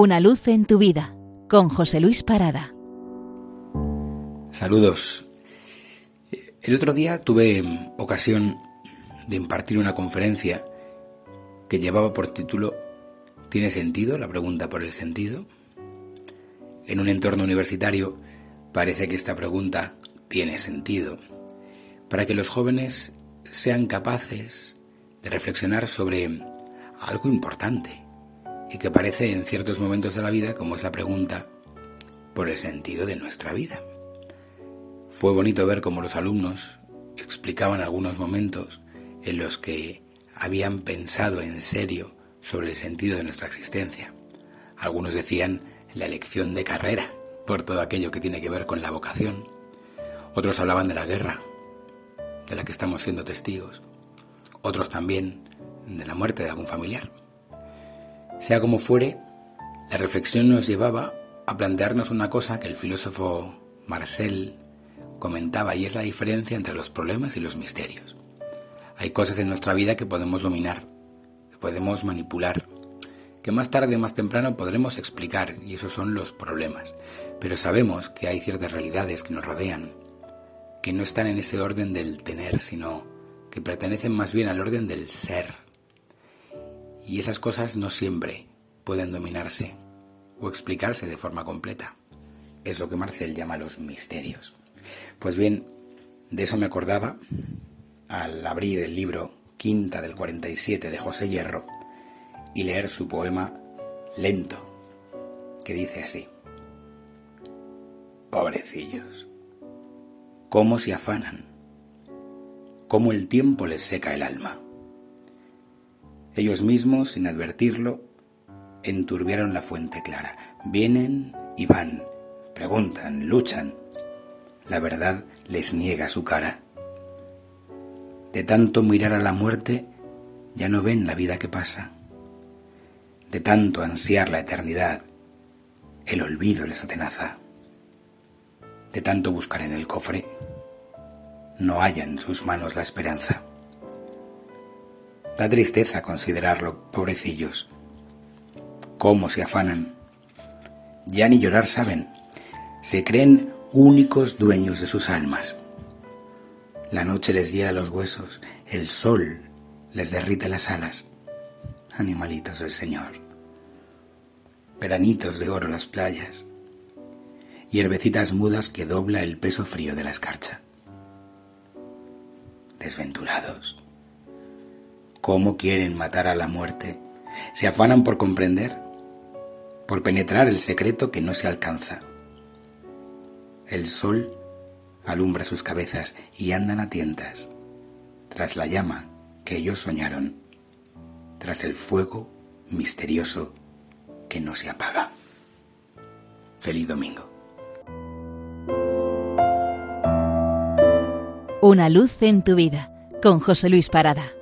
Una luz en tu vida con José Luis Parada. Saludos. El otro día tuve ocasión de impartir una conferencia que llevaba por título ¿Tiene sentido? La pregunta por el sentido. En un entorno universitario parece que esta pregunta tiene sentido para que los jóvenes sean capaces de reflexionar sobre algo importante y que aparece en ciertos momentos de la vida como esa pregunta por el sentido de nuestra vida. Fue bonito ver cómo los alumnos explicaban algunos momentos en los que habían pensado en serio sobre el sentido de nuestra existencia. Algunos decían la elección de carrera, por todo aquello que tiene que ver con la vocación. Otros hablaban de la guerra, de la que estamos siendo testigos. Otros también de la muerte de algún familiar. Sea como fuere, la reflexión nos llevaba a plantearnos una cosa que el filósofo Marcel comentaba y es la diferencia entre los problemas y los misterios. Hay cosas en nuestra vida que podemos dominar, que podemos manipular, que más tarde o más temprano podremos explicar y esos son los problemas. Pero sabemos que hay ciertas realidades que nos rodean, que no están en ese orden del tener, sino que pertenecen más bien al orden del ser. Y esas cosas no siempre pueden dominarse o explicarse de forma completa. Es lo que Marcel llama los misterios. Pues bien, de eso me acordaba al abrir el libro Quinta del 47 de José Hierro y leer su poema Lento, que dice así. Pobrecillos, cómo se afanan, cómo el tiempo les seca el alma. Ellos mismos, sin advertirlo, enturbiaron la fuente clara. Vienen y van, preguntan, luchan. La verdad les niega su cara. De tanto mirar a la muerte, ya no ven la vida que pasa. De tanto ansiar la eternidad, el olvido les atenaza. De tanto buscar en el cofre, no hallan en sus manos la esperanza. Da tristeza considerarlo, pobrecillos. Cómo se afanan. Ya ni llorar saben. Se creen únicos dueños de sus almas. La noche les hiela los huesos, el sol les derrite las alas. Animalitos del Señor. Granitos de oro las playas. Hierbecitas mudas que dobla el peso frío de la escarcha. Desventurados. ¿Cómo quieren matar a la muerte? Se afanan por comprender, por penetrar el secreto que no se alcanza. El sol alumbra sus cabezas y andan a tientas, tras la llama que ellos soñaron, tras el fuego misterioso que no se apaga. Feliz domingo. Una luz en tu vida con José Luis Parada.